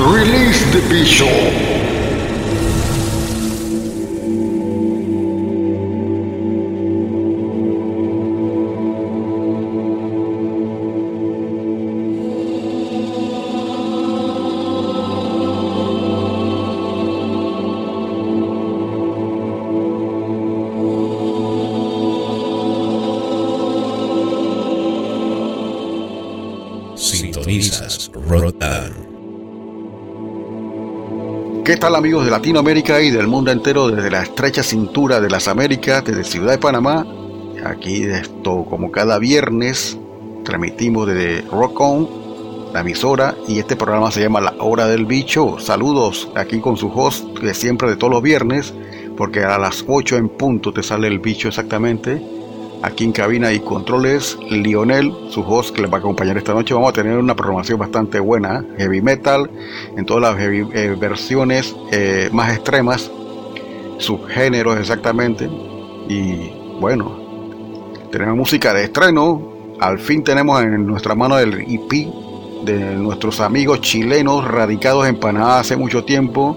Release the Bishop. Amigos de Latinoamérica y del mundo entero desde la estrecha cintura de las Américas, desde Ciudad de Panamá? Aquí esto como cada viernes transmitimos desde Rock On, la emisora, y este programa se llama La Hora del Bicho. Saludos aquí con su host de siempre de todos los viernes, porque a las 8 en punto te sale el bicho exactamente Aquí en cabina y controles, Lionel, su host que les va a acompañar esta noche. Vamos a tener una programación bastante buena, heavy metal, en todas las eh, versiones eh, más extremas, subgéneros exactamente. Y bueno, tenemos música de estreno. Al fin tenemos en nuestra mano el EP de nuestros amigos chilenos radicados en Panamá hace mucho tiempo,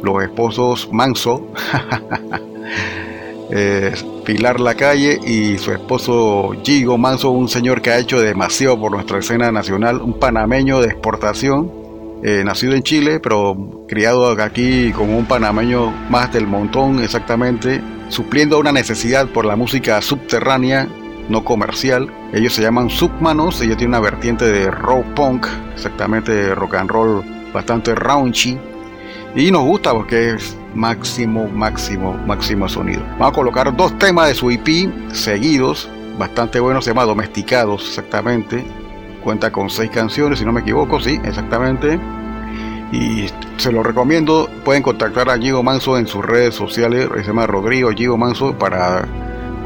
los esposos Manso. Eh, Pilar Lacalle y su esposo Gigo Manso, un señor que ha hecho demasiado por nuestra escena nacional, un panameño de exportación, eh, nacido en Chile, pero criado aquí como un panameño más del montón exactamente, supliendo una necesidad por la música subterránea, no comercial. Ellos se llaman Submanos, ellos tienen una vertiente de rock punk, exactamente rock and roll bastante raunchy. Y nos gusta porque es máximo, máximo, máximo sonido. Vamos a colocar dos temas de su EP seguidos, bastante buenos, se llama Domesticados exactamente. Cuenta con seis canciones, si no me equivoco, sí, exactamente. Y se lo recomiendo, pueden contactar a Gigo Manso en sus redes sociales, se llama Rodrigo Gigo Manso para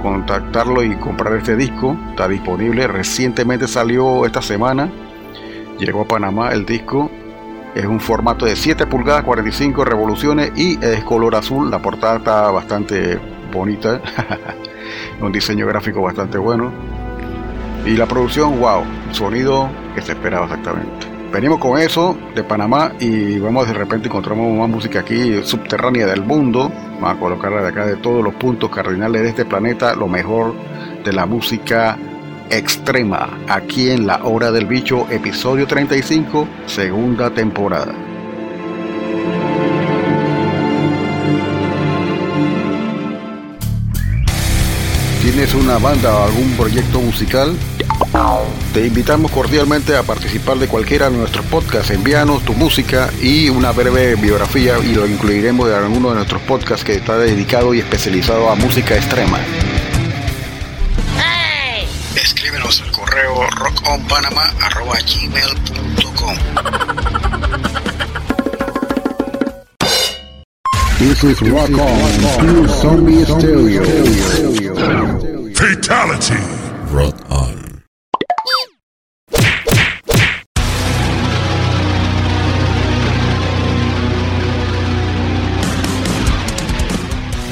contactarlo y comprar este disco. Está disponible, recientemente salió esta semana, llegó a Panamá el disco es un formato de 7 pulgadas, 45 revoluciones y es color azul. La portada está bastante bonita. un diseño gráfico bastante bueno. Y la producción, wow, sonido que se esperaba exactamente. Venimos con eso de Panamá y vamos de repente encontramos más música aquí subterránea del mundo. Vamos a colocarla de acá de todos los puntos cardinales de este planeta, lo mejor de la música Extrema, aquí en La Hora del Bicho, episodio 35, segunda temporada. ¿Tienes una banda o algún proyecto musical? Te invitamos cordialmente a participar de cualquiera de nuestros podcasts. Envíanos tu música y una breve biografía y lo incluiremos en alguno de nuestros podcasts que está dedicado y especializado a música extrema. Correo rockonpanama.gmail.com This is Rock On, Zombie Stereo. Fatality. Rock On.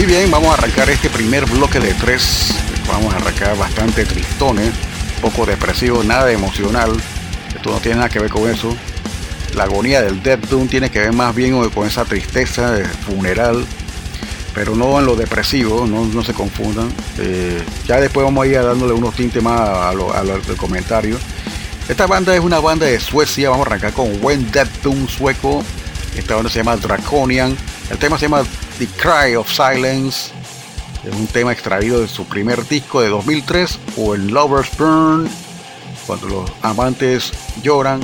Y bien, vamos a arrancar este primer bloque de tres. Vamos a arrancar bastante tristones, poco depresivo, nada emocional. Esto no tiene nada que ver con eso. La agonía del Death Doom tiene que ver más bien con esa tristeza funeral, pero no en lo depresivo, no, no se confundan. Eh, ya después vamos a ir dándole unos tintes más a lo, a lo del comentario. Esta banda es una banda de Suecia, vamos a arrancar con When Death Doom sueco. Esta banda se llama Draconian. El tema se llama The Cry of Silence. Es un tema extraído de su primer disco de 2003 o el Lovers Burn, cuando los amantes lloran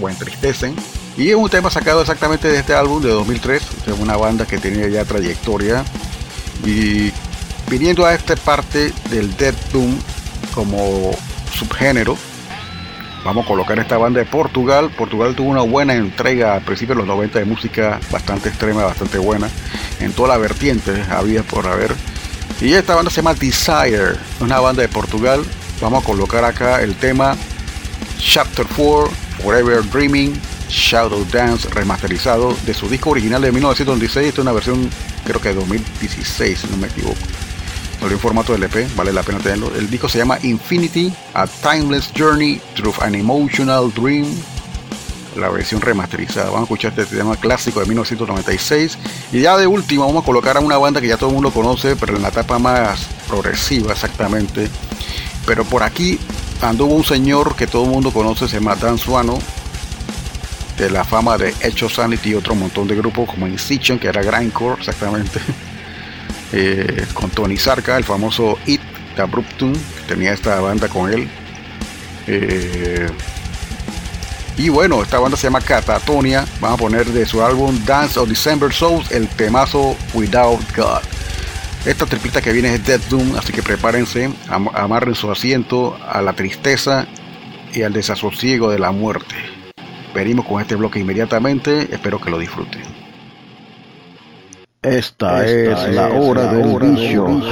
o entristecen. Y es un tema sacado exactamente de este álbum de 2003, de una banda que tenía ya trayectoria. Y viniendo a esta parte del Death Doom como subgénero, Vamos a colocar esta banda de Portugal. Portugal tuvo una buena entrega a principios de los 90 de música bastante extrema, bastante buena. En toda la vertiente había por haber. Y esta banda se llama Desire, una banda de Portugal. Vamos a colocar acá el tema Chapter 4, Forever Dreaming, Shadow Dance remasterizado de su disco original de 1926. Esta es una versión creo que de 2016, si no me equivoco. Salió en formato LP, vale la pena tenerlo. El disco se llama Infinity, A Timeless Journey Through an Emotional Dream. La versión remasterizada. Vamos a escuchar este tema clásico de 1996. Y ya de último vamos a colocar a una banda que ya todo el mundo conoce, pero en la etapa más progresiva exactamente. Pero por aquí anduvo un señor que todo el mundo conoce, se llama Dan Suano. De la fama de Echo Sanity y otro montón de grupos como Incision, que era Grindcore exactamente. Eh, con Tony Sarka, el famoso It Abruptum, que tenía esta banda con él. Eh, y bueno, esta banda se llama Catatonia. Vamos a poner de su álbum Dance of December Souls el temazo Without God. Esta triplita que viene es Death Doom, así que prepárense, am amarren su asiento a la tristeza y al desasosiego de la muerte. Venimos con este bloque inmediatamente, espero que lo disfruten. Esta, es, la hora del bicho. We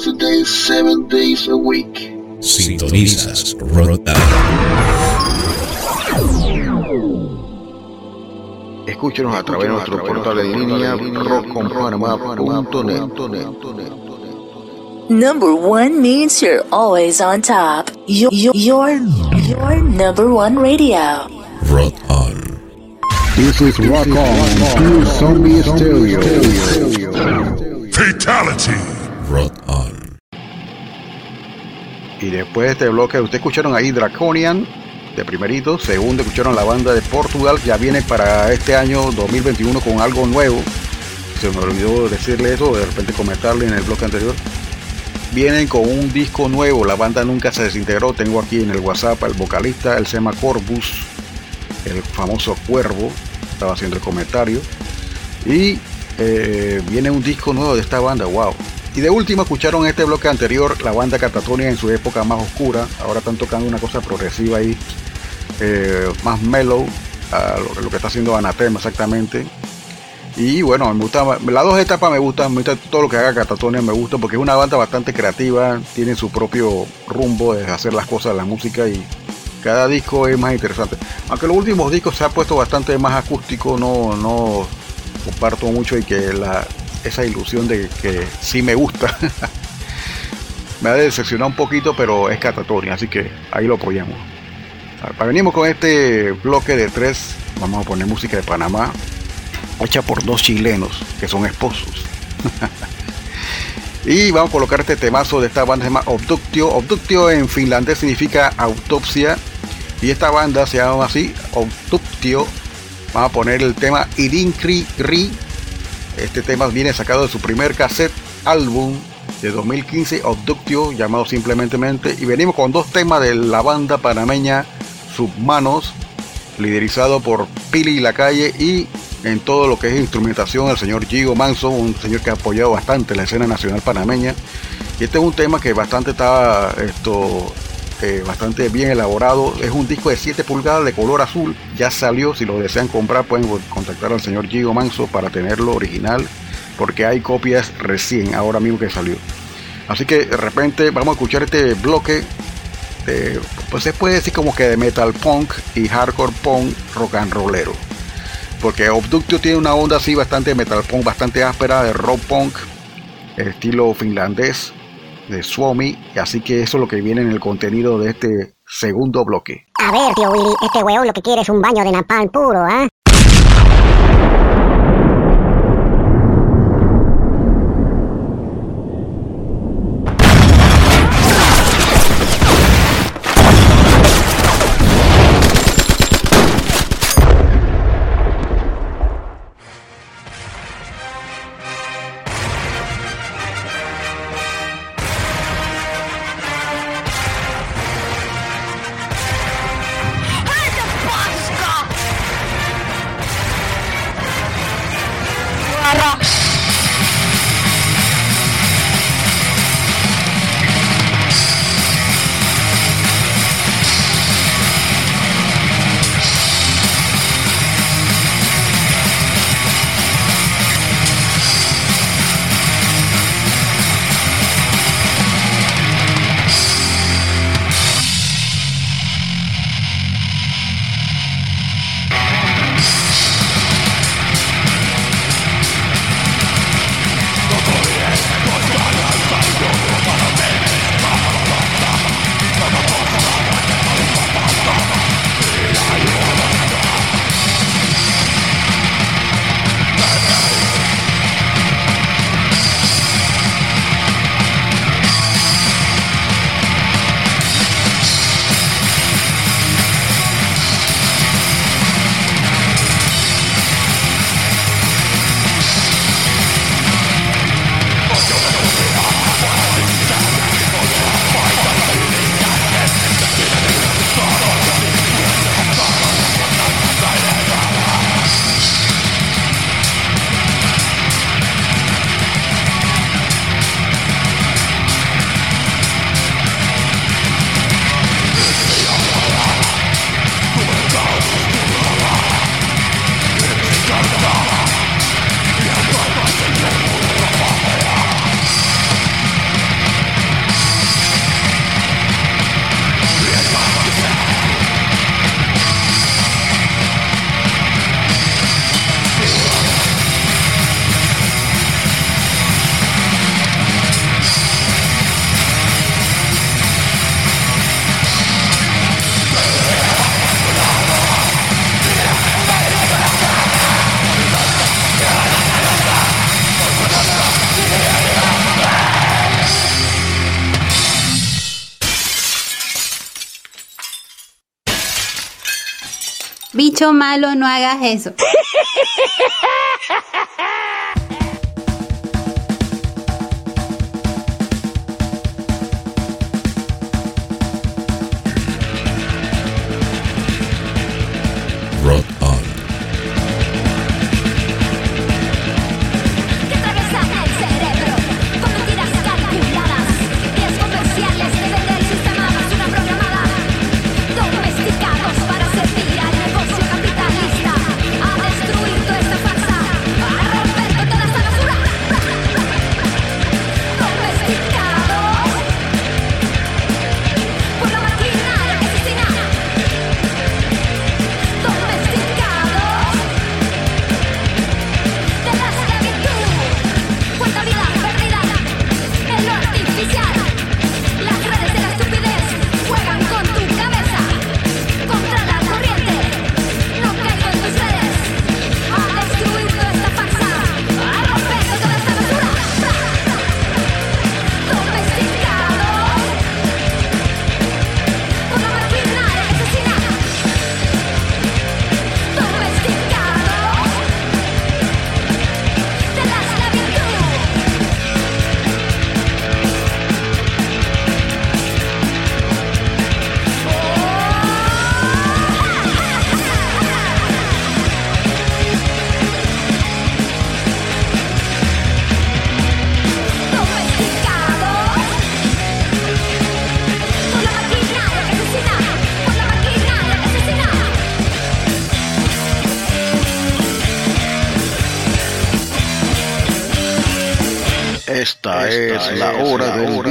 hours a day, 7 days a week. Sintonizas Rotan. Escúchenos a través de nuestro portal en línea rockconpanamá.net. Number one means you're always on top. Your, your, your, your number one radio. Rock on. This is Rock On through Zombie Stereo. Fatality. Y después de este bloque, ustedes escucharon ahí Draconian de primerito. Segundo, escucharon la banda de Portugal. Ya viene para este año 2021 con algo nuevo. Se me olvidó decirle eso, de repente comentarle en el bloque anterior. Vienen con un disco nuevo. La banda nunca se desintegró. Tengo aquí en el WhatsApp al vocalista, el se llama Corbus, el famoso Cuervo. Estaba haciendo el comentario. Y eh, viene un disco nuevo de esta banda. Wow. Y de último escucharon este bloque anterior, la banda Catatonia en su época más oscura. Ahora están tocando una cosa progresiva ahí, eh, más mellow, a lo, que está haciendo Anatema exactamente. Y bueno, me gusta, las dos etapas me gustan, me gusta todo lo que haga Catatonia, me gusta porque es una banda bastante creativa, tiene su propio rumbo de hacer las cosas, la música y cada disco es más interesante. Aunque los últimos discos se ha puesto bastante más acústico, no, no comparto mucho y que la, esa ilusión de que sí me gusta. me ha decepcionado un poquito, pero es catatonia, así que ahí lo apoyamos. Venimos con este bloque de tres, vamos a poner música de Panamá, hecha por dos chilenos que son esposos. y vamos a colocar este temazo de esta banda se llama Obductio. Obductio en finlandés significa autopsia. Y esta banda se llama así, Obductio. Vamos a poner el tema Irinkri Ri. Este tema viene sacado de su primer cassette álbum de 2015, Obductio, llamado simplemente. Y venimos con dos temas de la banda panameña Submanos, liderizado por Pili Lacalle y en todo lo que es instrumentación el señor Gigo Manso, un señor que ha apoyado bastante la escena nacional panameña. Y este es un tema que bastante está esto eh, bastante bien elaborado. Es un disco de 7 pulgadas de color azul. Ya salió. Si lo desean comprar, pueden contactar al señor Gigo Manso para tenerlo original. Porque hay copias recién, ahora mismo que salió. Así que de repente vamos a escuchar este bloque. De, pues se puede decir como que de metal punk y hardcore punk rock and rollero. Porque Obductio tiene una onda así bastante metal punk, bastante áspera de rock punk, estilo finlandés de Suomi, así que eso es lo que viene en el contenido de este segundo bloque. A ver, tío Willy, este weón lo que quiere es un baño de napalm puro, ¿ah? malo, no hagas eso. Es, la hora, la del,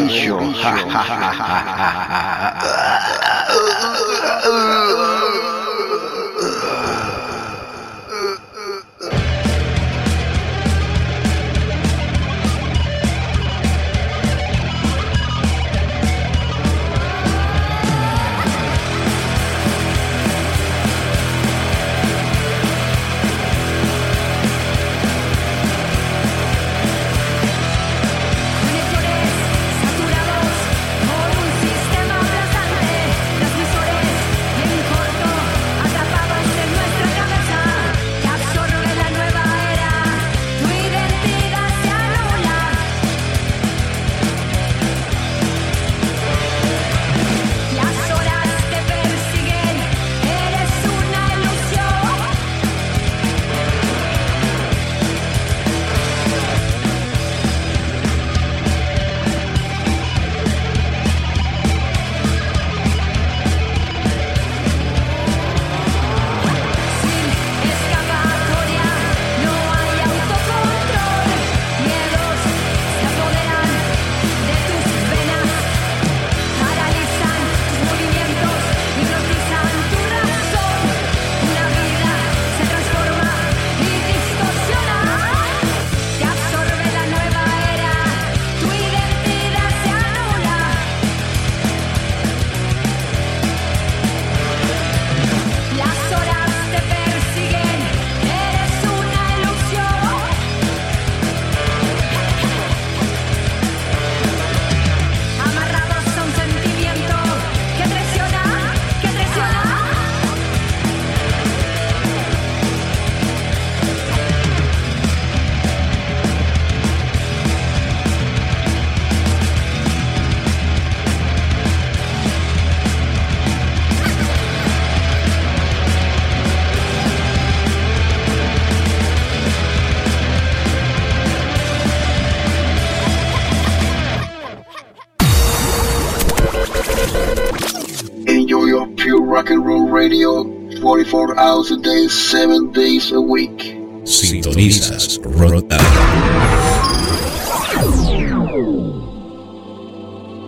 Radio 44 hours a day, 7 days a week. Sintonizas Rota.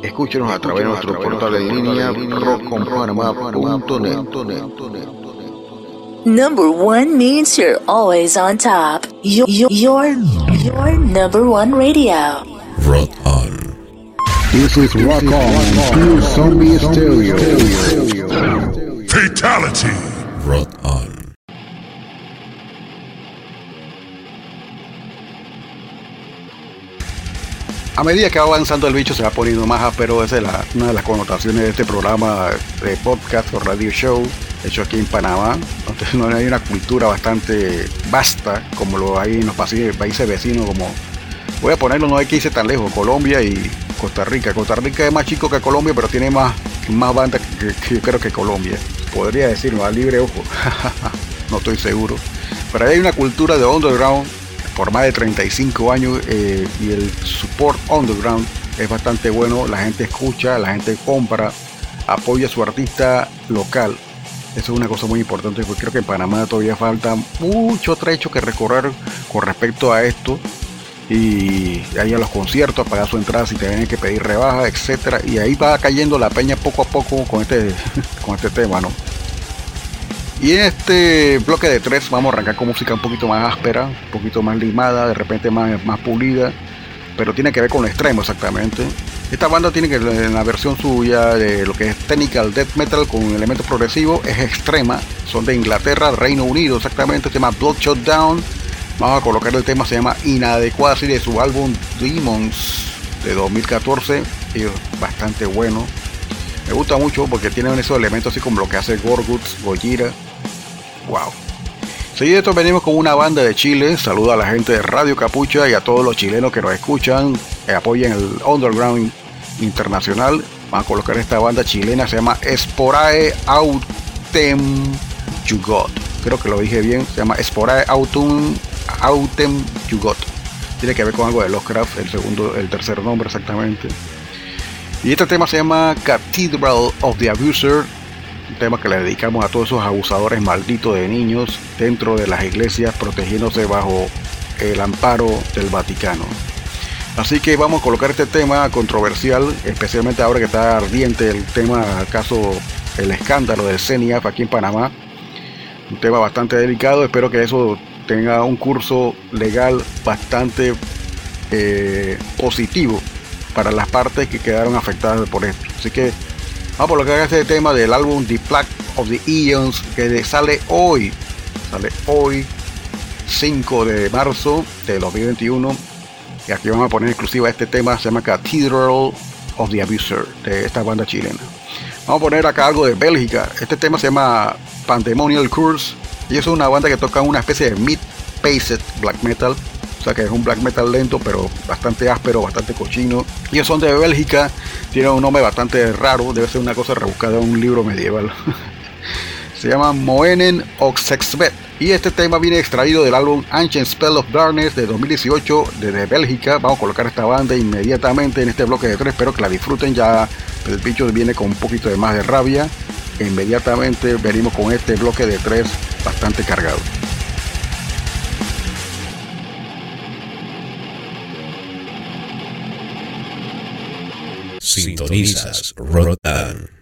Escúchenos a través de nuestro portal en línea rockcompanama.net. Number one means you're always on top. You're, you're, you're number one radio. Rock on. This is Rock On, through Zombie Stereo. a medida que va avanzando el bicho se va poniendo más áspero, esa es la, una de las connotaciones de este programa de podcast o radio show hecho aquí en Panamá. Entonces no hay una cultura bastante vasta como lo hay en los países, vecinos como, voy a ponerlo, no hay que irse tan lejos, Colombia y Costa Rica. Costa Rica es más chico que Colombia, pero tiene más, más banda que, yo creo que Colombia. Podría decirlo a libre ojo, no estoy seguro. Pero hay una cultura de underground por más de 35 años eh, y el support underground es bastante bueno. La gente escucha, la gente compra, apoya a su artista local. Eso es una cosa muy importante porque creo que en Panamá todavía falta mucho trecho que recorrer con respecto a esto y ahí a los conciertos, pagar su entrada si tienen que pedir rebaja, etcétera, y ahí va cayendo la peña poco a poco con este, con este tema, ¿no? Y en este bloque de tres vamos a arrancar con música un poquito más áspera, un poquito más limada, de repente más, más pulida, pero tiene que ver con lo extremo exactamente. Esta banda tiene que en la versión suya de lo que es technical death metal con elementos progresivos es extrema, son de Inglaterra, Reino Unido exactamente, se llama Bloodshot Down Vamos a colocar el tema, se llama Inadecuada, así de su álbum Demons de 2014. Y bastante bueno. Me gusta mucho porque tienen esos elementos así como lo que hace Gorguts, Gojira. Wow. Seguido de esto venimos con una banda de Chile. Saludo a la gente de Radio Capucha y a todos los chilenos que nos escuchan, que apoyan el underground internacional. Vamos a colocar esta banda chilena, se llama Esporae Autem Jugot. Creo que lo dije bien, se llama Esporae Autum Autem Jugot. Tiene que ver con algo de Lovecraft, el segundo, el tercer nombre exactamente. Y este tema se llama Cathedral of the Abuser, un tema que le dedicamos a todos esos abusadores malditos de niños dentro de las iglesias, protegiéndose bajo el amparo del Vaticano. Así que vamos a colocar este tema controversial, especialmente ahora que está ardiente el tema, acaso el escándalo del CENIAF aquí en Panamá. Un tema bastante delicado, espero que eso tenga un curso legal bastante eh, positivo para las partes que quedaron afectadas por esto. Así que vamos a colocar este tema del álbum The Plague of the Eons que sale hoy, sale hoy 5 de marzo de 2021 y aquí vamos a poner exclusiva este tema, se llama Cathedral of the Abuser de esta banda chilena. Vamos a poner acá algo de Bélgica, este tema se llama Pandemonial Curse y es una banda que toca una especie de mid-paced black metal. O sea que es un black metal lento, pero bastante áspero, bastante cochino. Ellos son de Bélgica, tienen un nombre bastante raro, debe ser una cosa rebuscada en un libro medieval. Se llama Moenen Oxexbet. Y este tema viene extraído del álbum Ancient Spell of Darkness de 2018 desde Bélgica. Vamos a colocar esta banda inmediatamente en este bloque de tres. Espero que la disfruten. Ya el bicho viene con un poquito de más de rabia. Inmediatamente venimos con este bloque de tres bastante cargado. Sintonizas Rotan.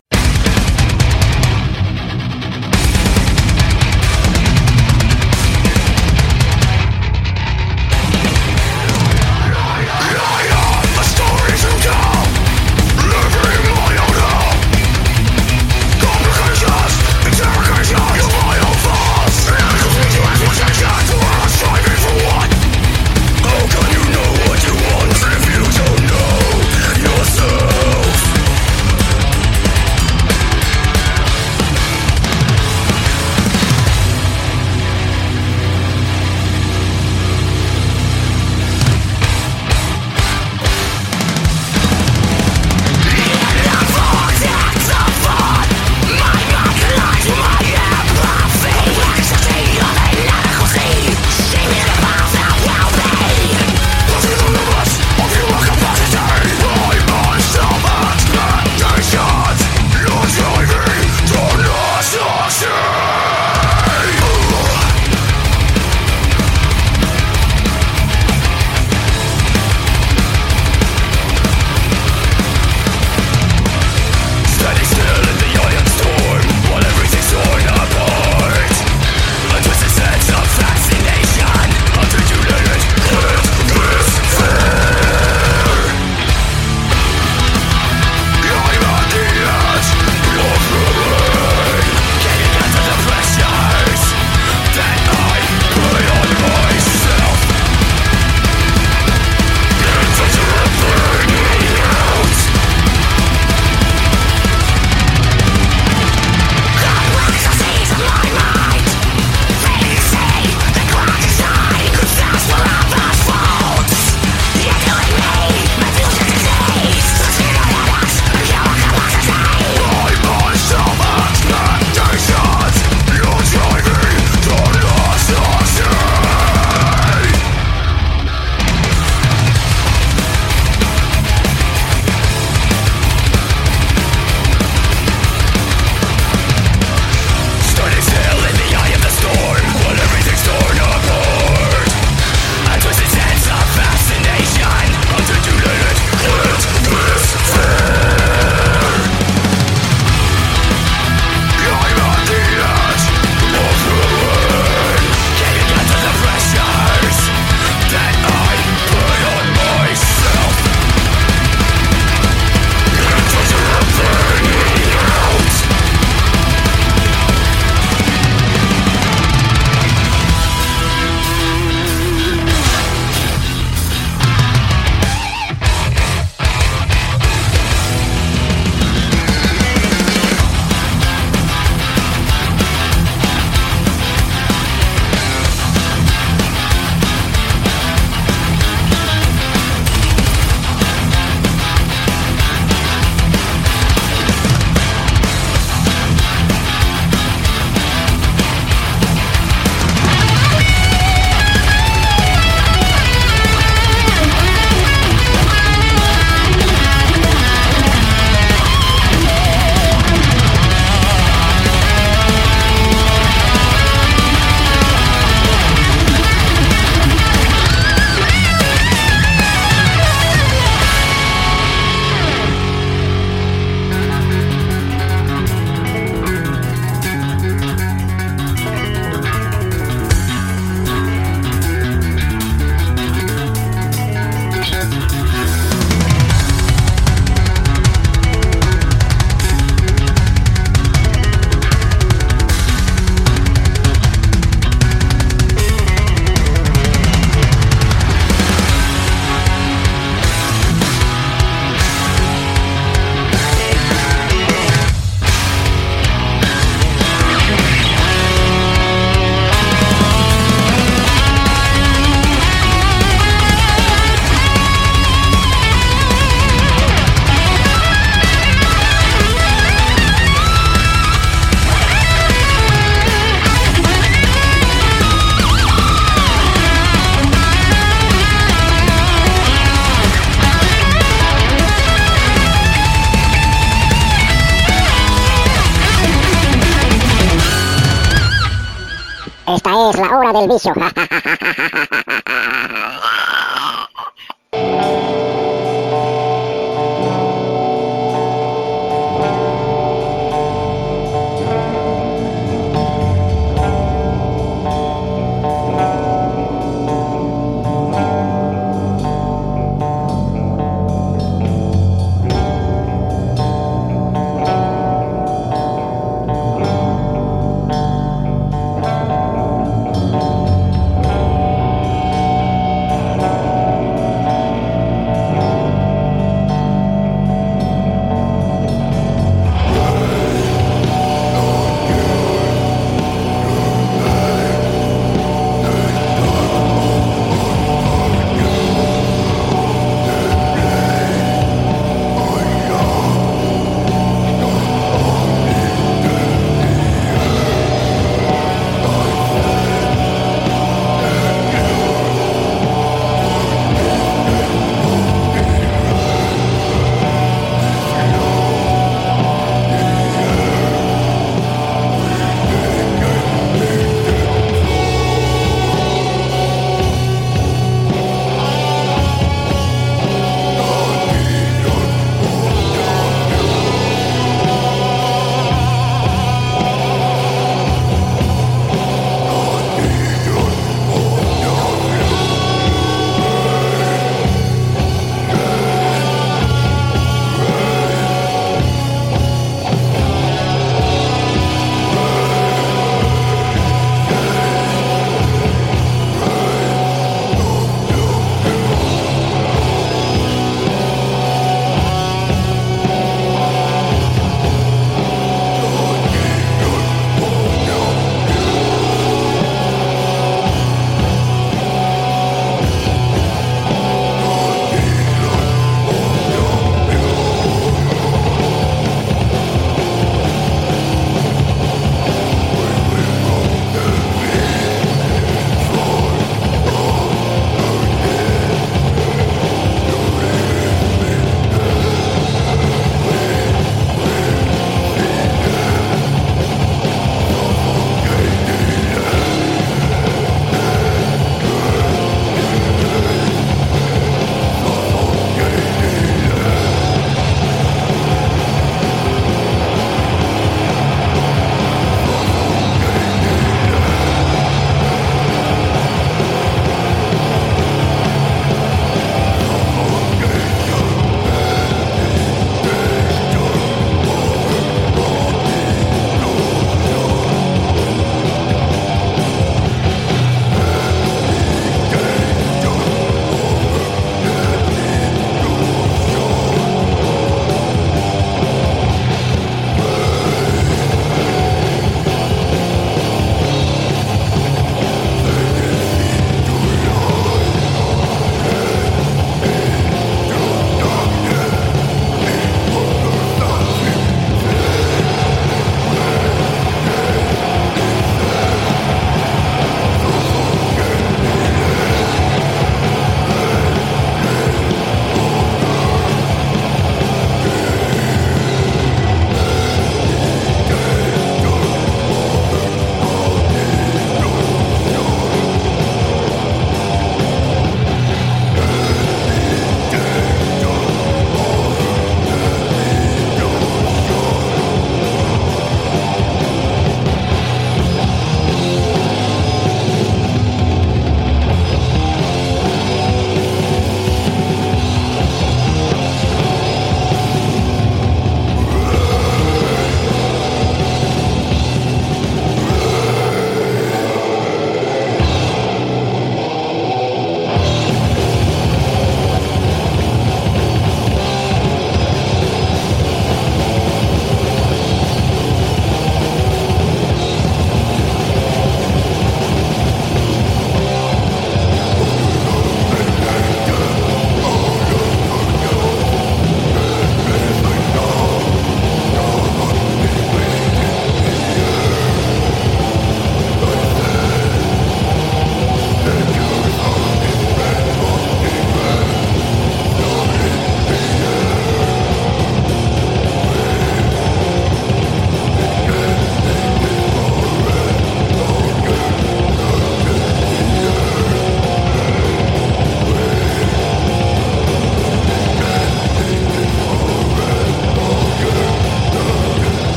Del vicio.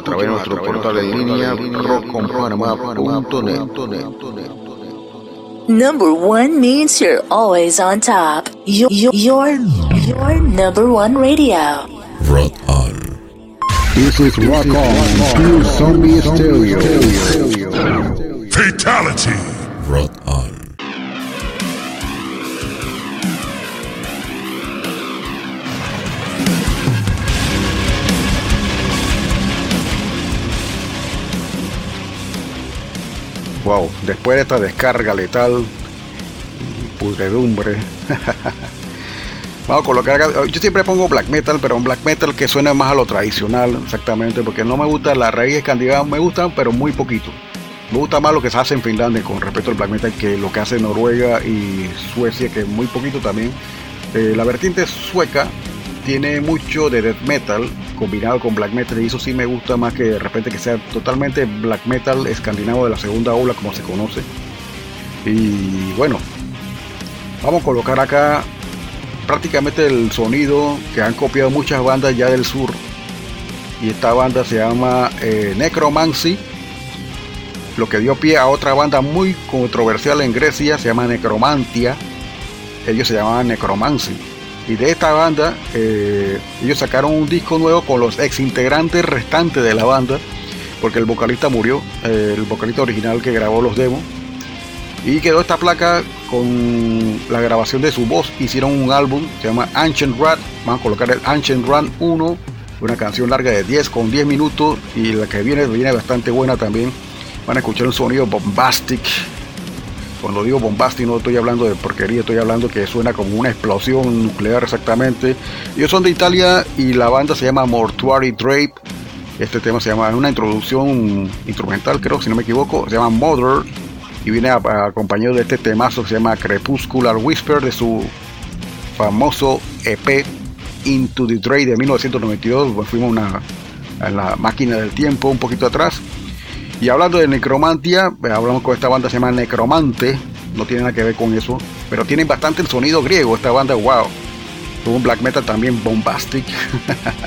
a través de nuestro portal en línea rockconpanamá.net. Number one means you're always on top. You're your, your number one radio. Rot on. This is Rock On True Zombie Stereo. Fatality. Rot on. Wow, después de esta descarga letal pudredumbre. Vamos a colocar. Yo siempre pongo black metal, pero un black metal que suena más a lo tradicional, exactamente, porque no me gusta la raíz escandinava, me gustan, pero muy poquito. Me gusta más lo que se hace en Finlandia con respecto al black metal que lo que hace Noruega y Suecia, que muy poquito también. Eh, la vertiente sueca tiene mucho de death metal combinado con black metal y eso sí me gusta más que de repente que sea totalmente black metal escandinavo de la segunda ola como se conoce. Y bueno, vamos a colocar acá prácticamente el sonido que han copiado muchas bandas ya del sur. Y esta banda se llama eh, Necromancy, lo que dio pie a otra banda muy controversial en Grecia, se llama Necromantia. Ellos se llamaban Necromancy. Y de esta banda, eh, ellos sacaron un disco nuevo con los ex integrantes restantes de la banda, porque el vocalista murió, eh, el vocalista original que grabó los demos. Y quedó esta placa con la grabación de su voz. Hicieron un álbum, se llama Ancient Rat. Vamos a colocar el Ancient Rat 1, una canción larga de 10 con 10 minutos. Y la que viene, viene bastante buena también. Van a escuchar un sonido bombastic. Cuando digo bombastic no estoy hablando de porquería, estoy hablando que suena como una explosión nuclear exactamente. Ellos son de Italia y la banda se llama Mortuary Drape. Este tema se llama, es una introducción instrumental creo, si no me equivoco, se llama Mother y viene acompañado de este temazo que se llama Crepuscular Whisper de su famoso EP Into the Dre de 1992. Pues fuimos una, a la máquina del tiempo un poquito atrás. Y hablando de necromantia, eh, hablamos con esta banda se llama Necromante, no tiene nada que ver con eso, pero tienen bastante el sonido griego esta banda, wow. Un black metal también bombastic.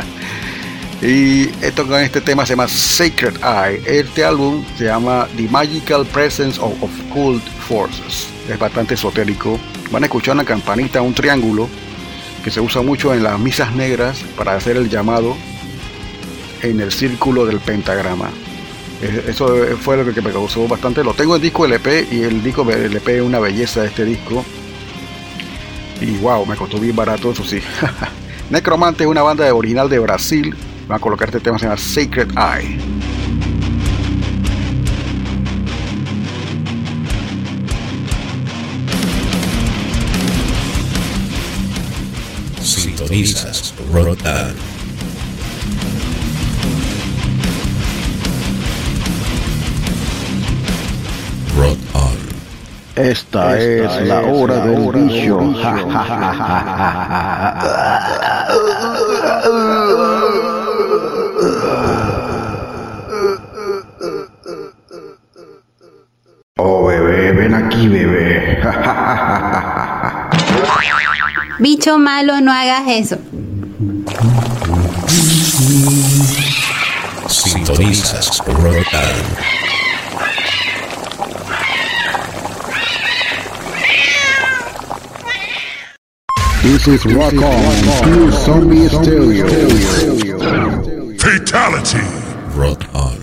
y esto con este tema se llama Sacred Eye. Este álbum se llama The Magical Presence of Occult Forces. Es bastante esotérico. Van a escuchar una campanita, un triángulo, que se usa mucho en las misas negras para hacer el llamado en el círculo del pentagrama. Eh, Eso fue lo que me causó bastante. Lo tengo en disco LP y el disco LP es una belleza este disco. Y wow, me costó bien barato, eso sí. Necromante es una banda original de Brasil. Van a colocar este tema, se llama Sacred Eye. Sintonizas Rotan. Esta, es, la hora del bicho. Ja, ja, ja, ja, ja, Oh bebé, ven aquí, bebé. Bicho malo, no hagas eso. Sintonizas Rock This is Rock On, pure zombie stereo. Fatality. Rock On.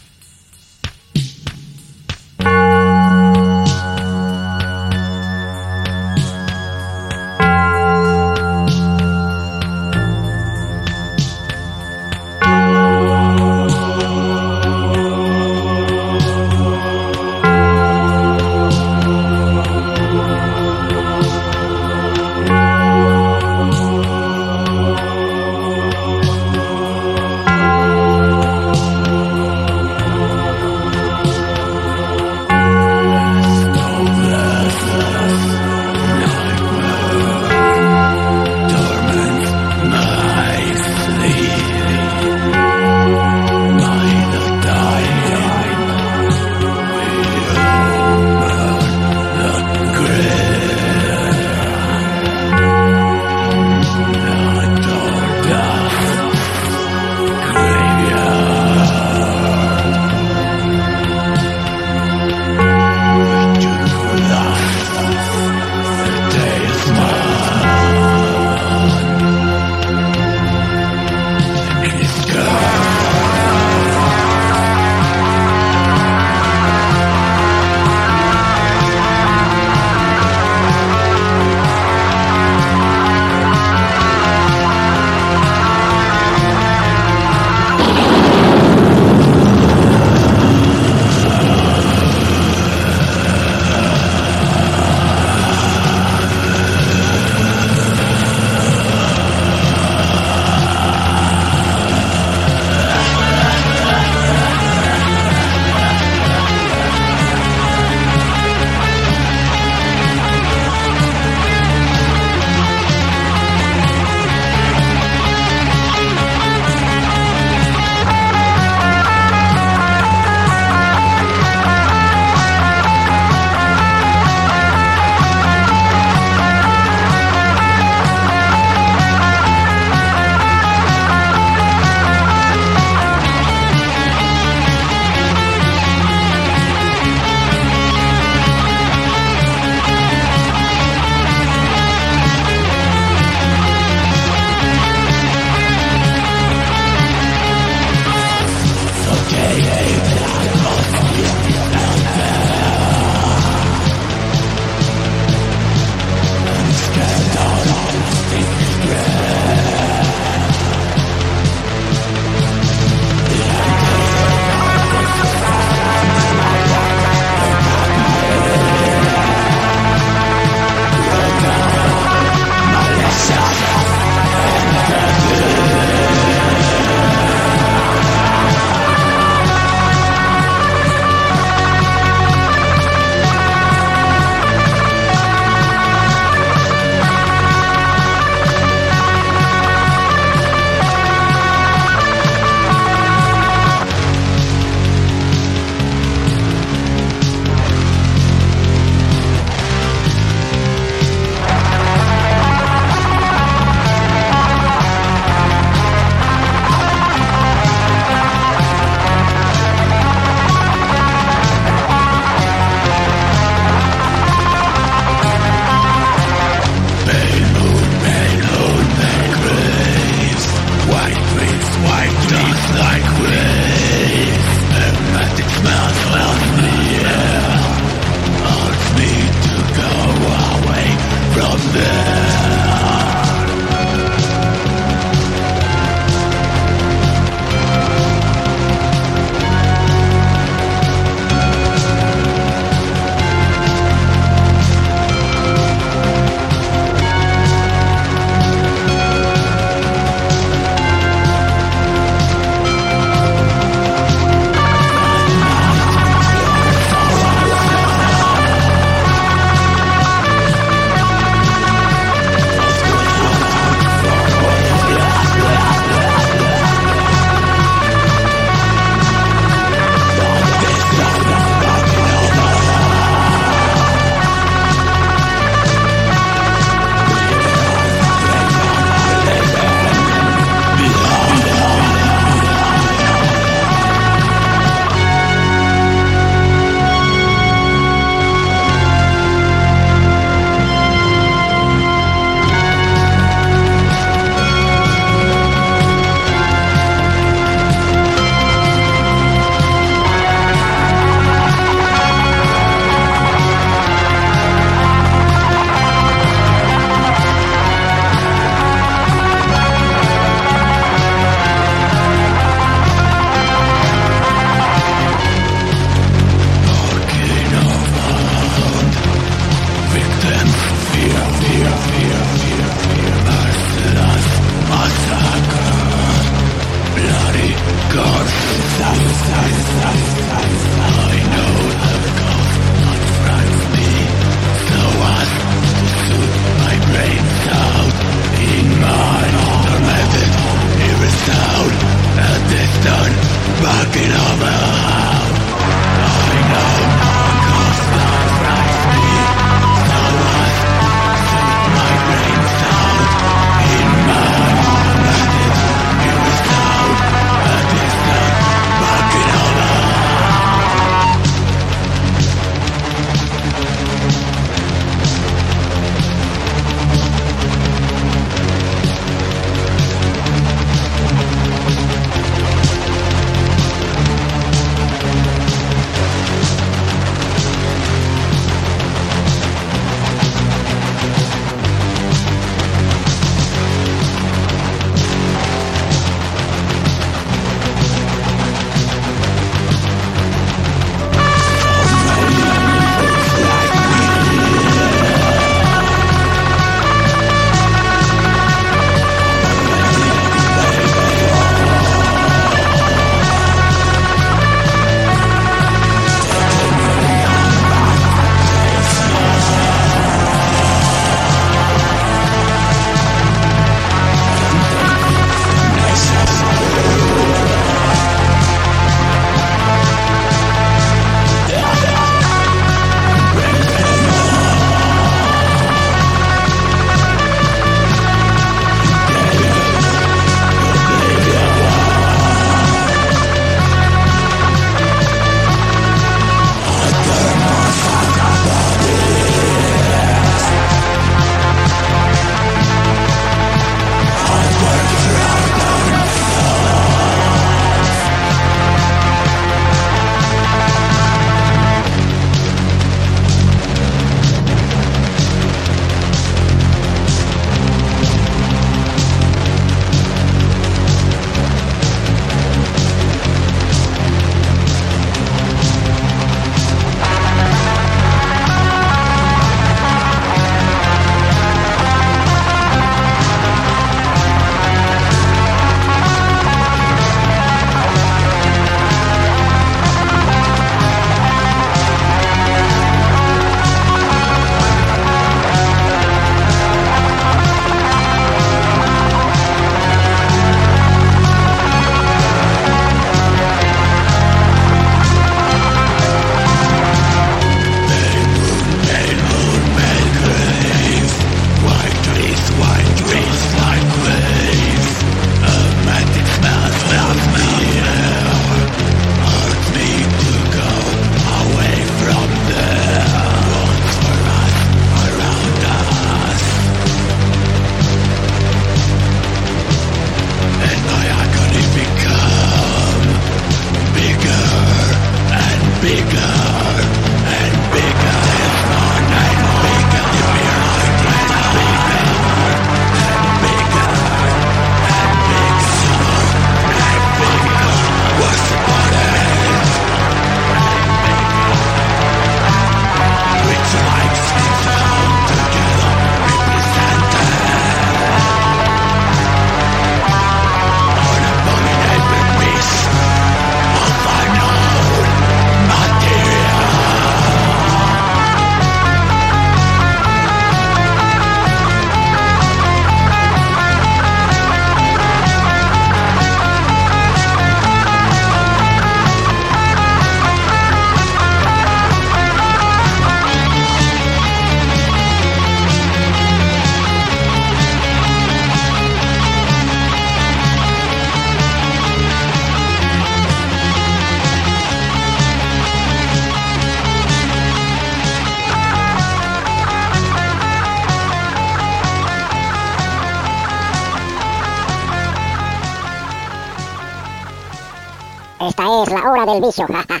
Del vicio.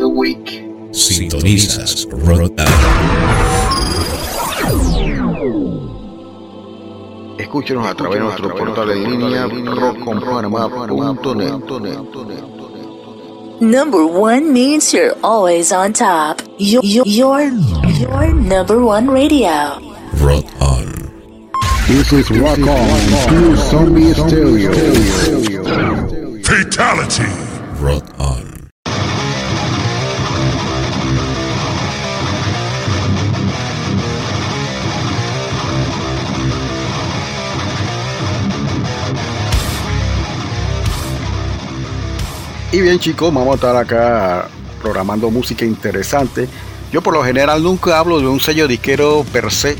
7 days a week. Sintonizas Rotan. Escúchenos a través de nuestro portal en línea rockconpanamá.net. Number one means you're always on top. Your, your, your, your number one radio. Rock on. This is Rock On, Pure Zombie Stereo. Fatality. Rock on. Y bien chicos, vamos a estar acá programando música interesante. Yo por lo general nunca hablo de un sello disquero per se,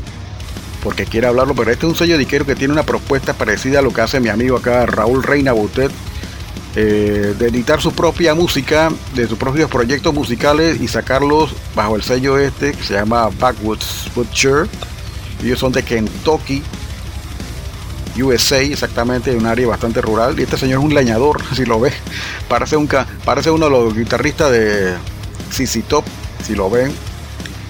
porque quiere hablarlo, pero este es un sello disquero que tiene una propuesta parecida a lo que hace mi amigo acá, Raúl Reina Butet, eh, de editar su propia música, de sus propios proyectos musicales y sacarlos bajo el sello este que se llama Backwoods Butcher. Ellos son de Kentucky. USA, exactamente, en un área bastante rural. Y este señor es un leñador, si lo ves. Parece, un, parece uno de los guitarristas de CC Top, si lo ven.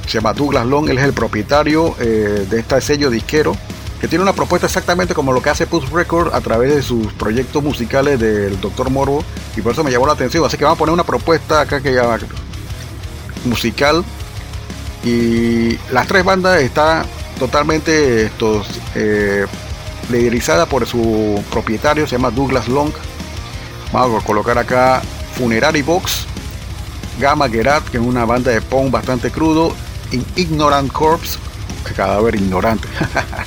Se llama Douglas Long, él es el propietario eh, de este sello disquero, que tiene una propuesta exactamente como lo que hace Push Record a través de sus proyectos musicales del Dr. Morbo. Y por eso me llamó la atención. Así que vamos a poner una propuesta acá que ya musical y las tres bandas están totalmente estos eh, liderizadas por su propietario se llama Douglas Long. Vamos a colocar acá Funerary Box Gamma Gerat que es una banda de punk bastante crudo In Ignorant Corpse cadáver ignorante.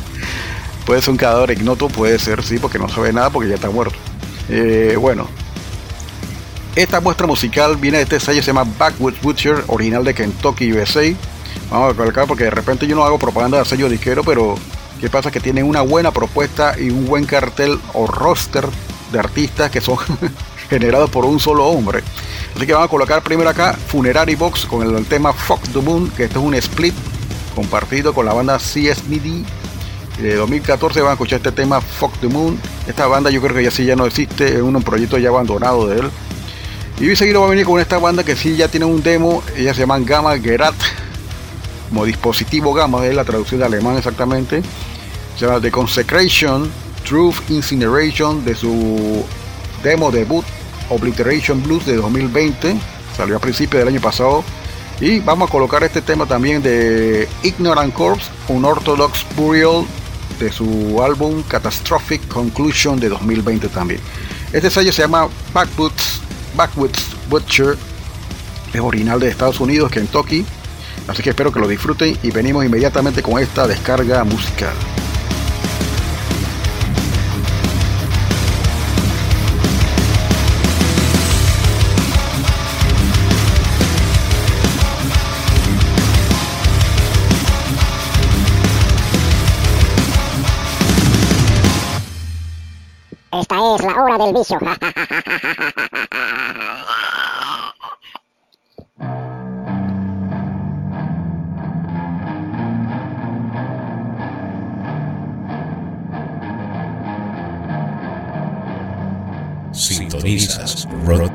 Puede ser un cadáver ignoto puede ser sí porque no sabe nada porque ya está muerto. Eh, bueno esta muestra musical viene de este sello se llama Backwoods Butcher, original de Kentucky, USA. Vamos a colocar porque de repente yo no hago propaganda de sello disquero, pero ¿qué pasa? Que tienen una buena propuesta y un buen cartel o roster de artistas que son generados por un solo hombre. Así que vamos a colocar primero acá Funerary Box con el, tema Fuck the Moon, que este es un split compartido con la banda CS MIDI de 2014 van a escuchar este tema Fuck the Moon. Esta banda yo creo que ya sí ya no existe, es un proyecto ya abandonado de él. Y seguido va a venir con esta banda que sí ya tiene un demo, ellas se llaman Gamma Gerat, como dispositivo Gamma, es la traducción de alemán exactamente. Se llama The Consecration, Truth Incineration, de su demo debut, Obliteration Blues de 2020, salió a principios del año pasado. Y vamos a colocar este tema también de Ignorant Corpse, un Orthodox Burial de su álbum Catastrophic Conclusion de 2020 también. Este sello se llama Backwoods, Backwoods Butcher, es original de Estados Unidos, Kentucky. Así que espero que lo disfruten y venimos inmediatamente con esta descarga musical. Esta es la hora del vicio. Sintonizas Rotan.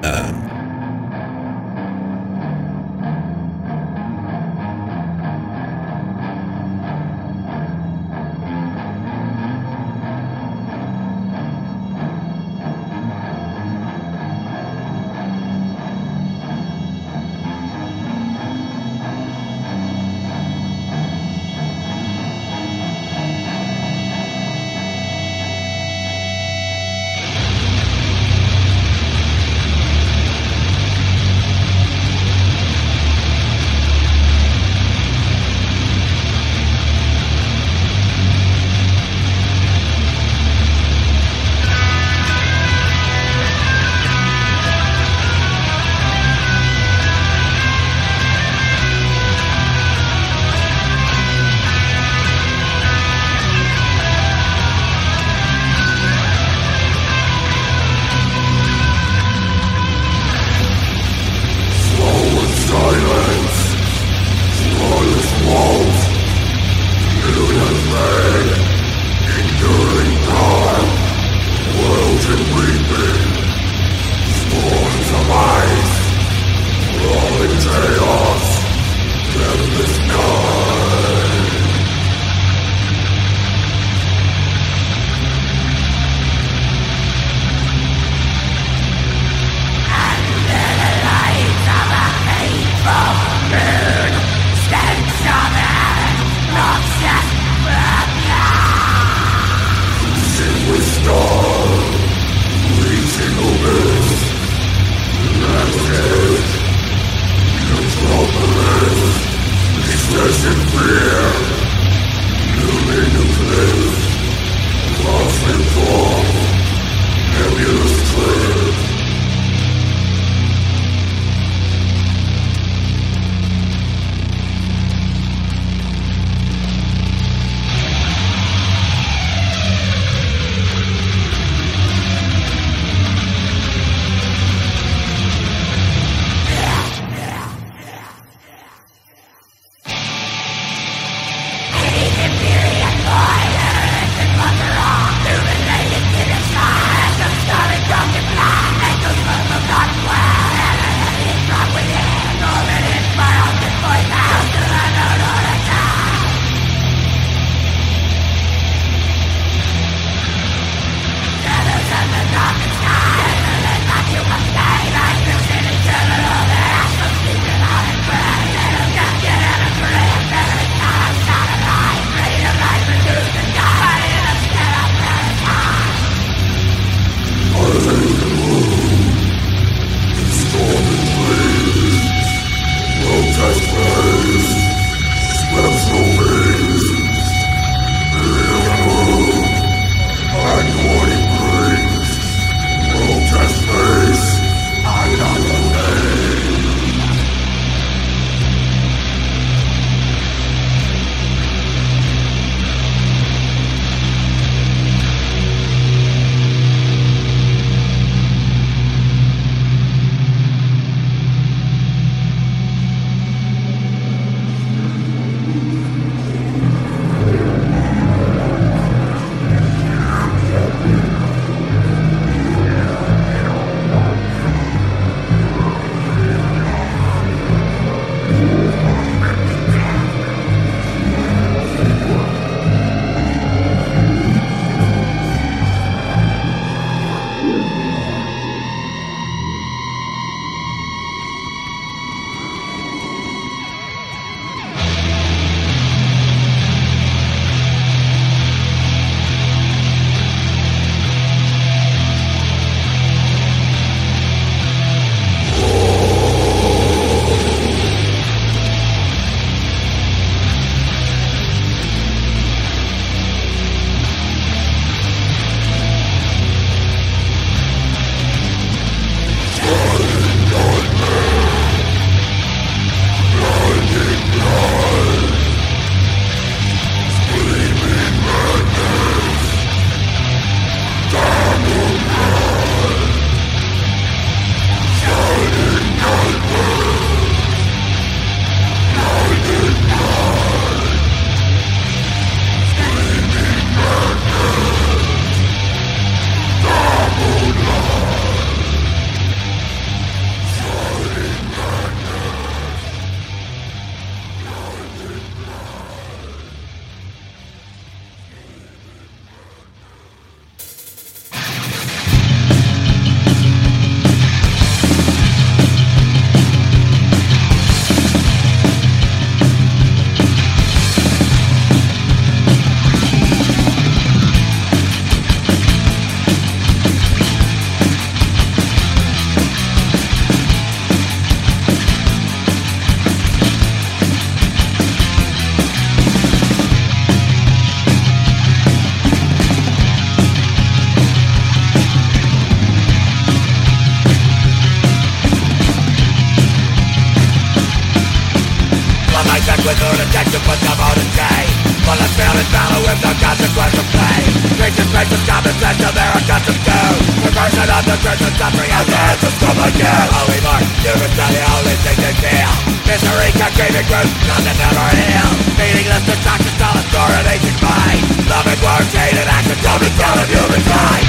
attention put them out in day Bullets fail in battle with no consequence of pain Patience, patience, common sense, are of food Perversion of the Christian suffering at the hands of public care Holy Mark, humans are the only thing they feel Misery, can keep it none nothing ever heal Meaningless distractions, all authority should find Loving words, hate and action, coming down of humankind.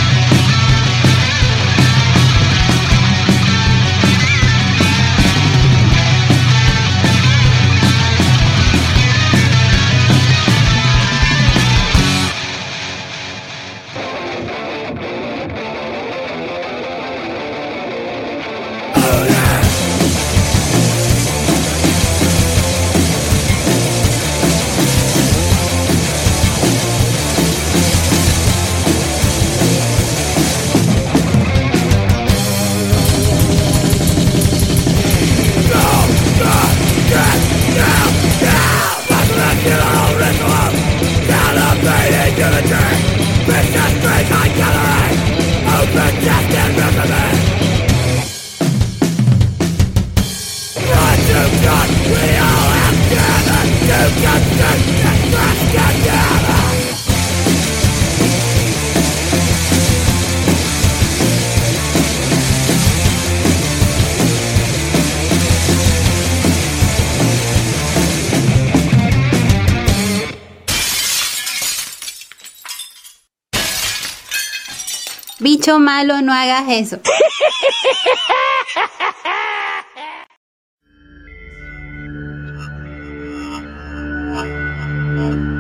Malo, no hagas eso.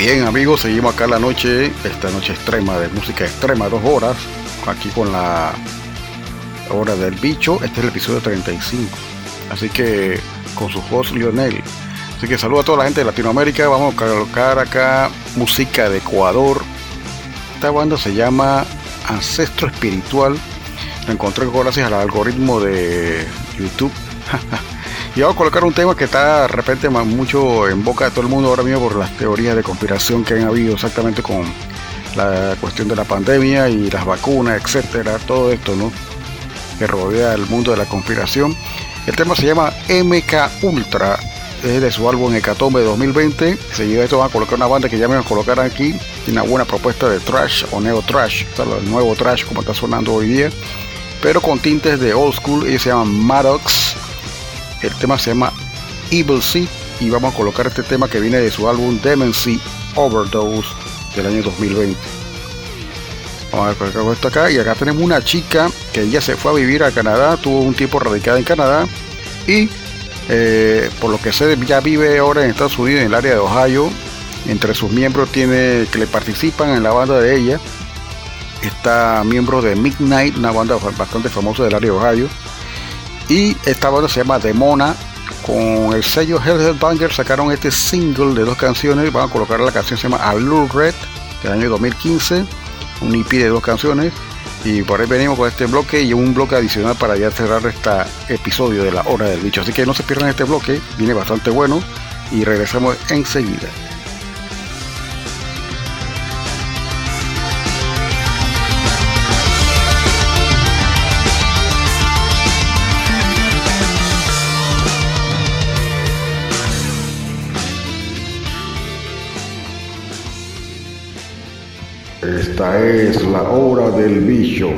bien amigos, seguimos acá la noche, esta noche extrema de música extrema, dos horas, aquí con la hora del bicho, este es el episodio 35, así que con su host Lionel. Así que saludo a toda la gente de Latinoamérica, vamos a colocar acá música de Ecuador. Esta banda se llama Ancestro Espiritual, lo encontré gracias al algoritmo de YouTube. Y vamos a colocar un tema que está de repente más mucho en boca de todo el mundo ahora mismo por las teorías de conspiración que han habido exactamente con la cuestión de la pandemia y las vacunas, etcétera, todo esto, ¿no? Que rodea el mundo de la conspiración. El tema se llama MK Ultra, es de su álbum Hecatombe 2020. Seguido de esto van a colocar una banda que ya me van a colocar aquí, una buena propuesta de trash o neo trash, el nuevo trash como está sonando hoy día, pero con tintes de old school, ellos se llaman Maddox. El tema se llama Evil Seed y vamos a colocar este tema que viene de su álbum Demency Overdose del año 2020. Vamos a colocar esto acá y acá tenemos una chica que ella se fue a vivir a Canadá, tuvo un tiempo radicada en Canadá y eh, por lo que sé ya vive ahora en Estados Unidos en el área de Ohio. Entre sus miembros tiene que le participan en la banda de ella. Está miembro de Midnight, una banda bastante famosa del área de Ohio. Y esta banda se llama Demona. Con el sello Banger sacaron este single de dos canciones. Van a colocar la canción se llama Allure Red del año 2015. Un EP de dos canciones. Y por ahí venimos con este bloque y un bloque adicional para ya cerrar este episodio de la hora del bicho. Así que no se pierdan este bloque, viene bastante bueno y regresamos enseguida. Es la hora del bicho.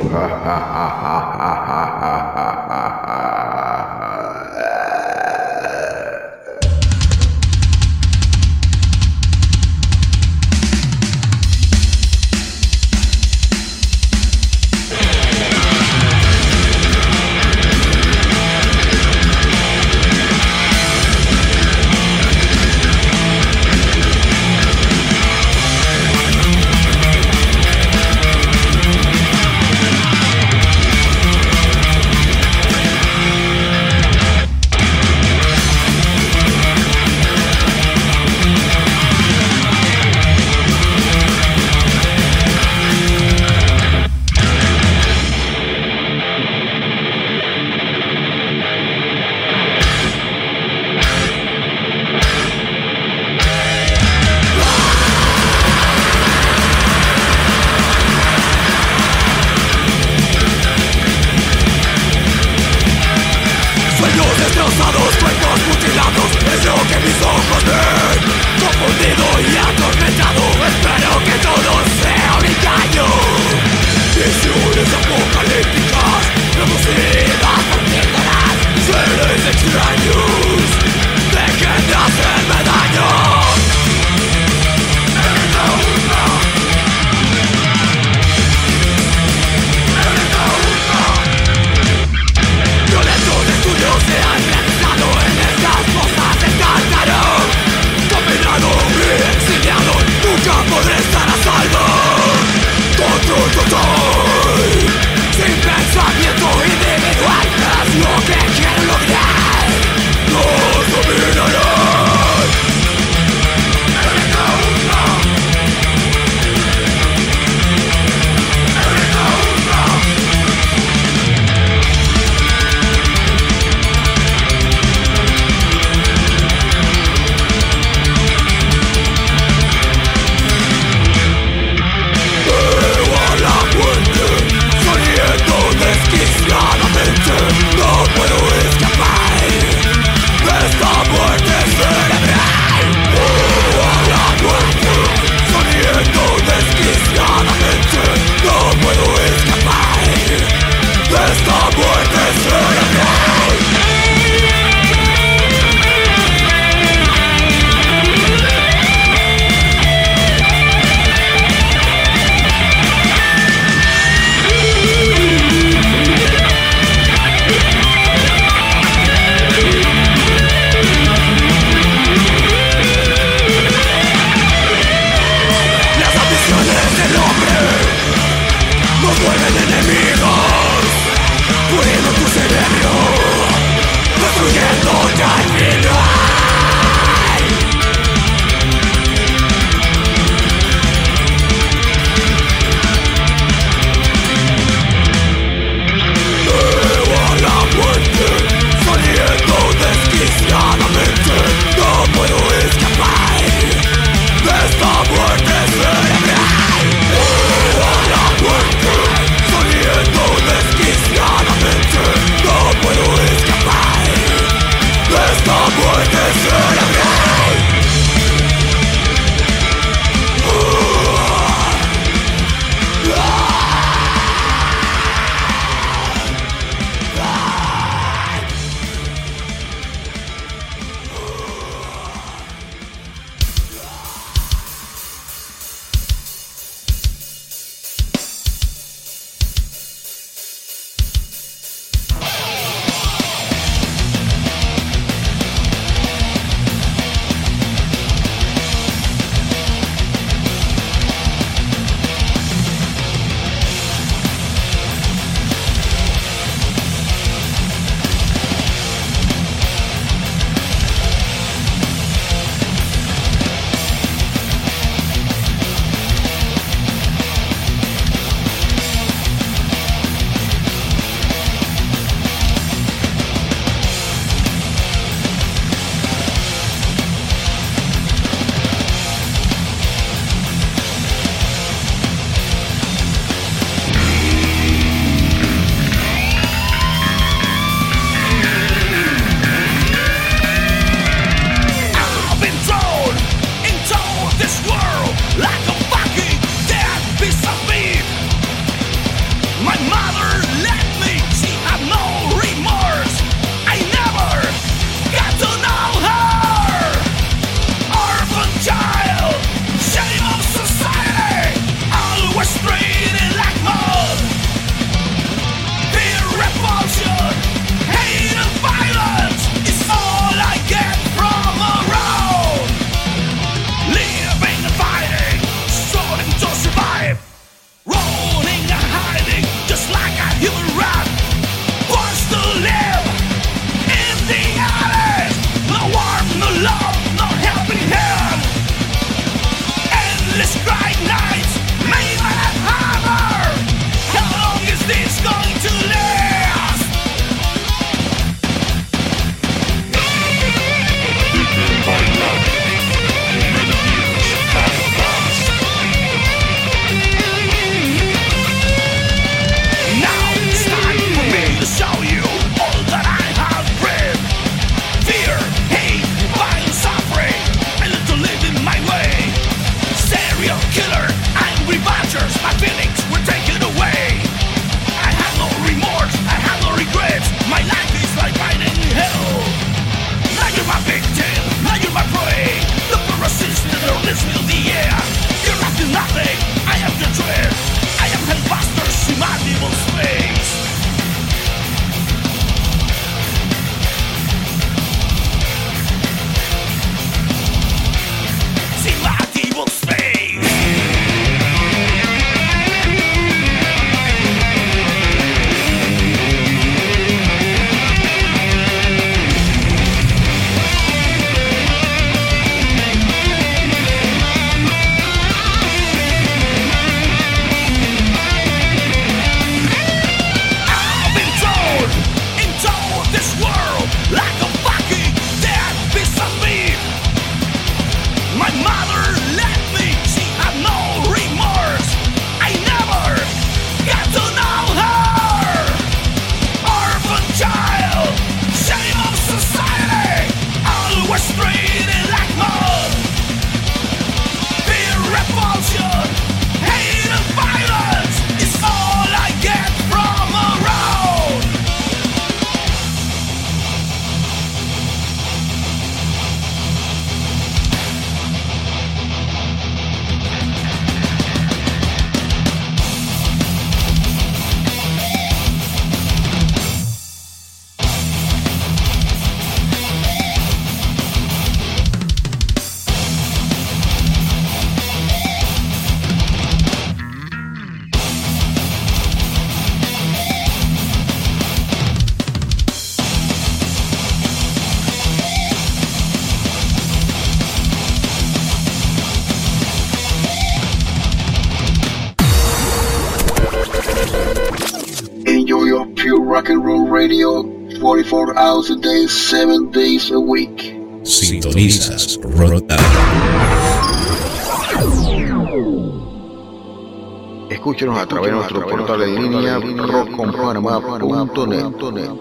Escúchenos a través de nuestro portal en línea rockconpanamá.net.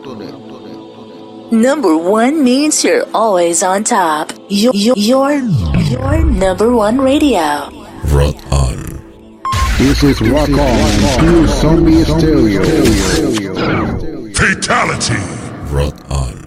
Number one means you're always on top. Your, your, your, your number one radio. Rock on. This is Rock On, Pure Zombie Stereo. Fatality. Rock on.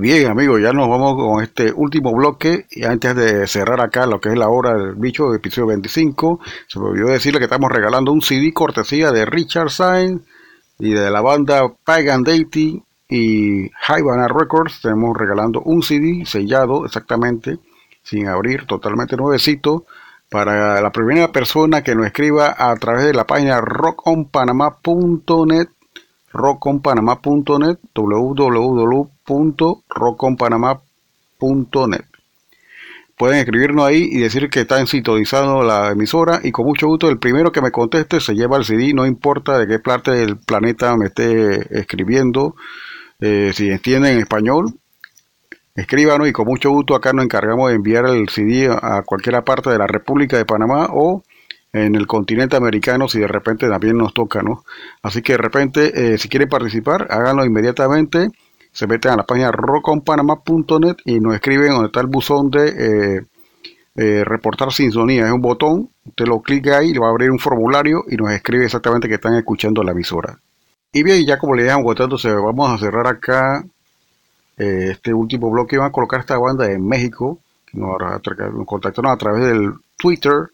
Bien, amigos, ya nos vamos con este último bloque. Y antes de cerrar acá lo que es la hora del bicho, episodio 25, se me olvidó decirle que estamos regalando un CD cortesía de Richard Sainz y de la banda Pagan Deity y Havana Records. Tenemos regalando un CD sellado exactamente, sin abrir, totalmente nuevecito. Para la primera persona que nos escriba a través de la página rockonpanama.net rockonpanama.net www.rockonpanama.net Pueden escribirnos ahí y decir que están sintonizando la emisora y con mucho gusto el primero que me conteste se lleva el CD, no importa de qué parte del planeta me esté escribiendo, eh, si entienden en español, escríbanos y con mucho gusto acá nos encargamos de enviar el CD a cualquier parte de la República de Panamá o en el continente americano si de repente también nos toca, ¿no? Así que de repente, eh, si quieren participar, háganlo inmediatamente. Se meten a la página rockonpanama.net y nos escriben donde está el buzón de, eh, eh, reportar sintonía. Es un botón, usted lo clica ahí, le va a abrir un formulario y nos escribe exactamente que están escuchando la emisora. Y bien, ya como le dije entonces vamos a cerrar acá eh, este último bloque. Vamos a colocar esta banda de México, nos contactaron a través del Twitter.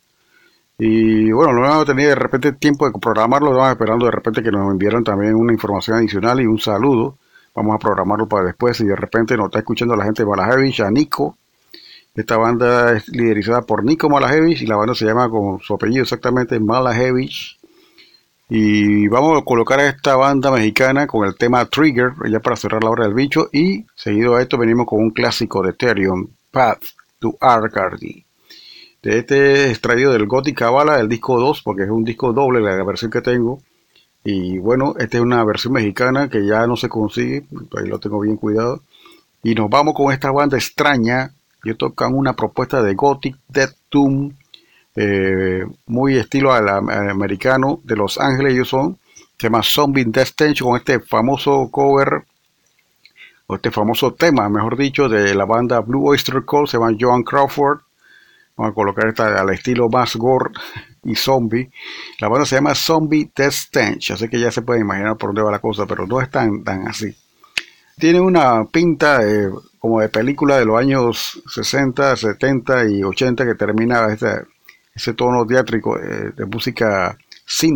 Y bueno, no vamos a tener de repente tiempo de programarlo, vamos esperando de repente que nos enviaran también una información adicional y un saludo. Vamos a programarlo para después. y de repente nos está escuchando la gente de Malajevich, a Nico. Esta banda es liderizada por Nico Malajevich y la banda se llama con su apellido exactamente Malajevich. Y vamos a colocar a esta banda mexicana con el tema Trigger, ya para cerrar la hora del bicho. Y seguido a esto venimos con un clásico de Ethereum, Path to Arcady. De este extraído del Gothic Cabala, el disco 2, porque es un disco doble la versión que tengo. Y bueno, esta es una versión mexicana que ya no se consigue, ahí lo tengo bien cuidado. Y nos vamos con esta banda extraña. Yo tocan una propuesta de Gothic Death Doom eh, muy estilo americano de Los Ángeles ellos son se llama Zombie Death Stench con este famoso cover o este famoso tema mejor dicho de la banda Blue Oyster Cult se llama Joan Crawford vamos a colocar esta al estilo más gore y zombie la banda se llama Zombie Death Stench así que ya se puede imaginar por dónde va la cosa pero no es tan, así tiene una pinta como de película de los años 60, 70 y 80 que termina esta, ese tono teátrico eh, de música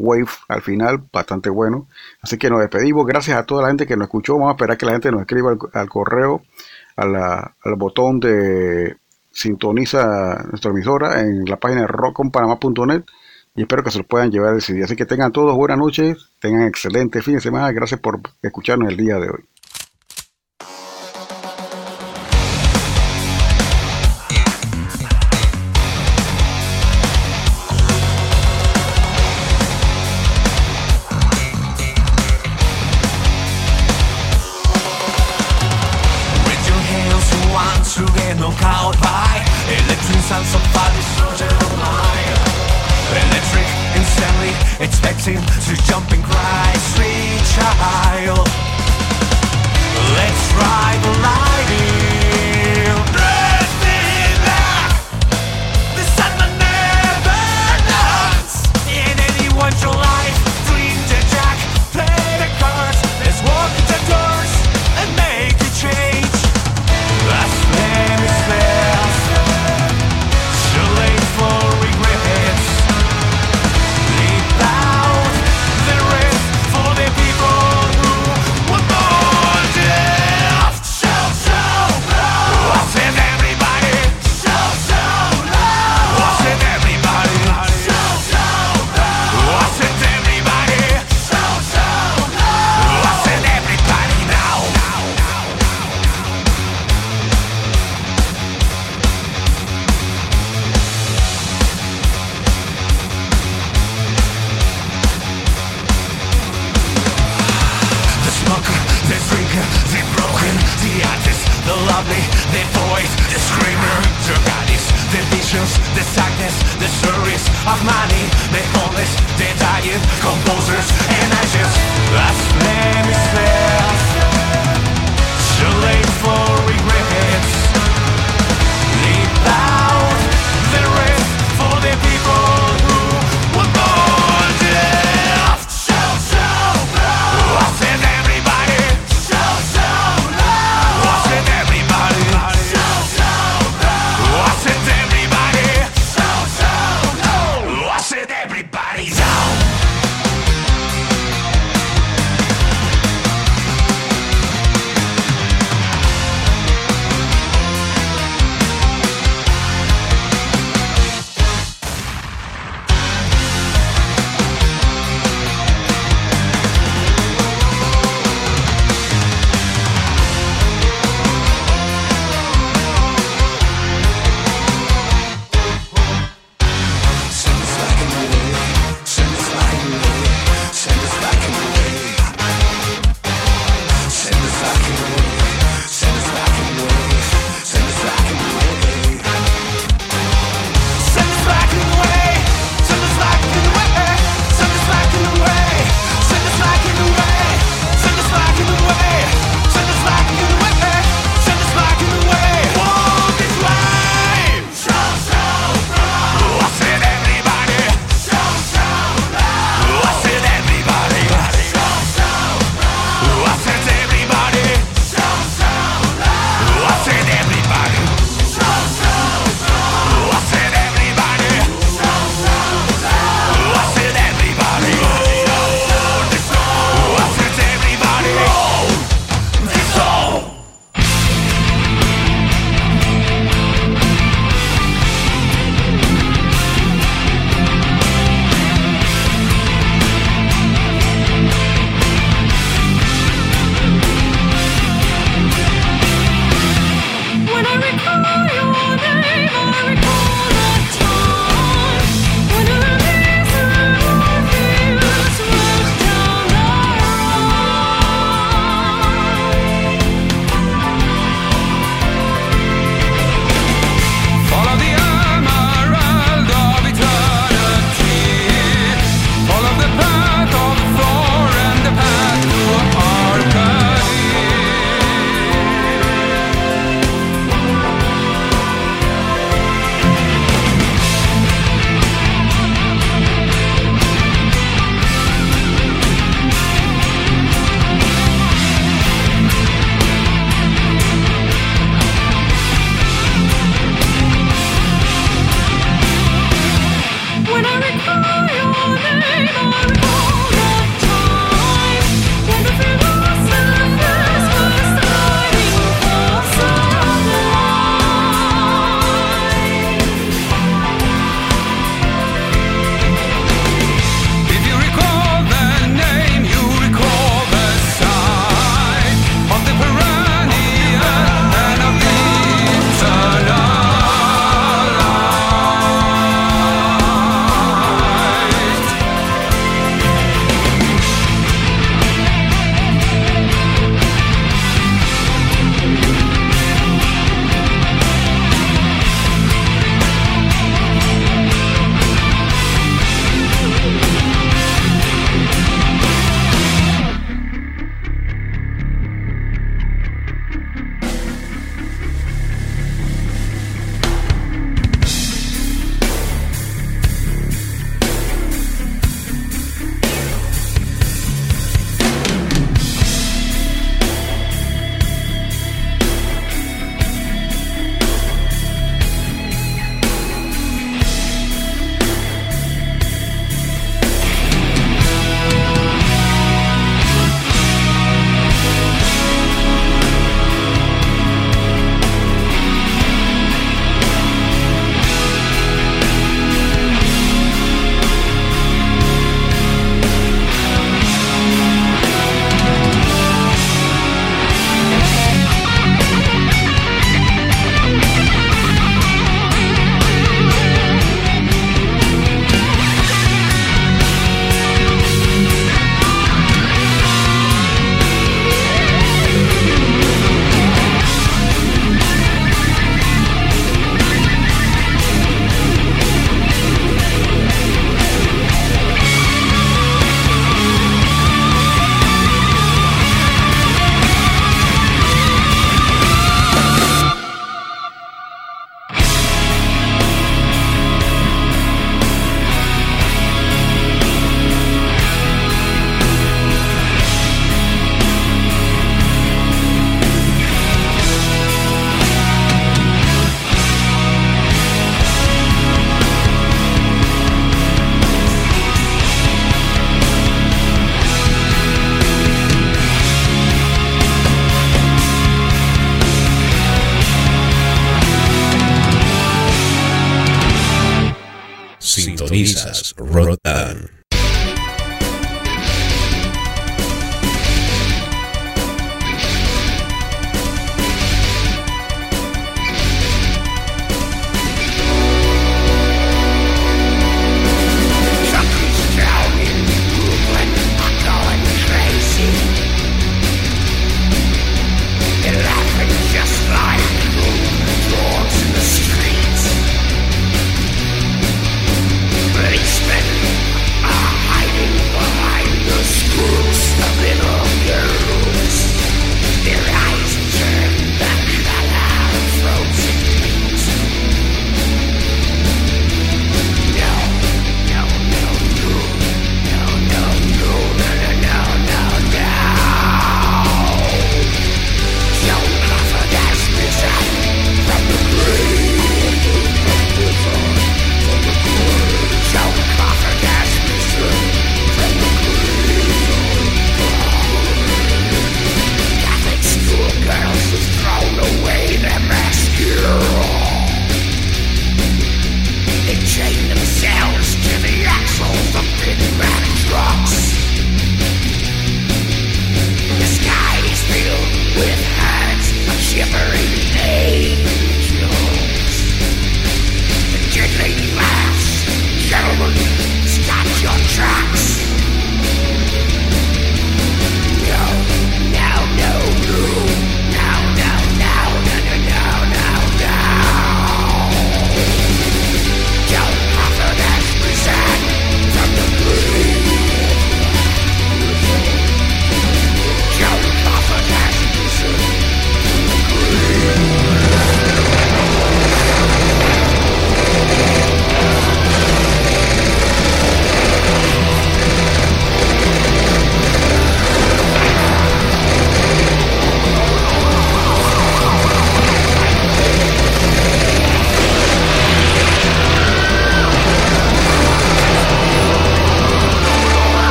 wave al final, bastante bueno. Así que nos despedimos. Gracias a toda la gente que nos escuchó. Vamos a esperar que la gente nos escriba al, correo, al botón de sintoniza nuestra emisora en la página rockonpanamá.net y espero que se lo puedan llevar ese día. Así que tengan todos buenas noches, tengan excelente fin de semana. Gracias por escucharnos el día de hoy.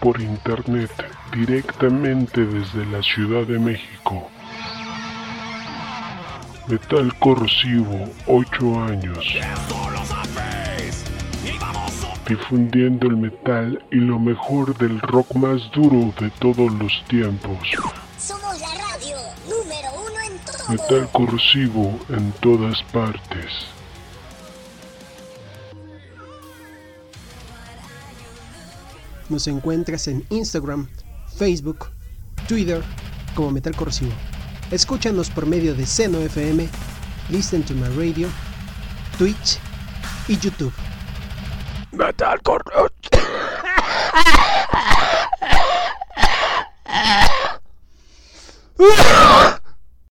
por internet directamente desde la Ciudad de México. Metal Corrosivo, 8 años. Difundiendo el metal y lo mejor del rock más duro de todos los tiempos. Metal Corrosivo en todas partes. Nos encuentras en Instagram, Facebook, Twitter como Metal Corrosivo. Escúchanos por medio de Seno FM, Listen to My Radio, Twitch y YouTube. Metal Corrosivo.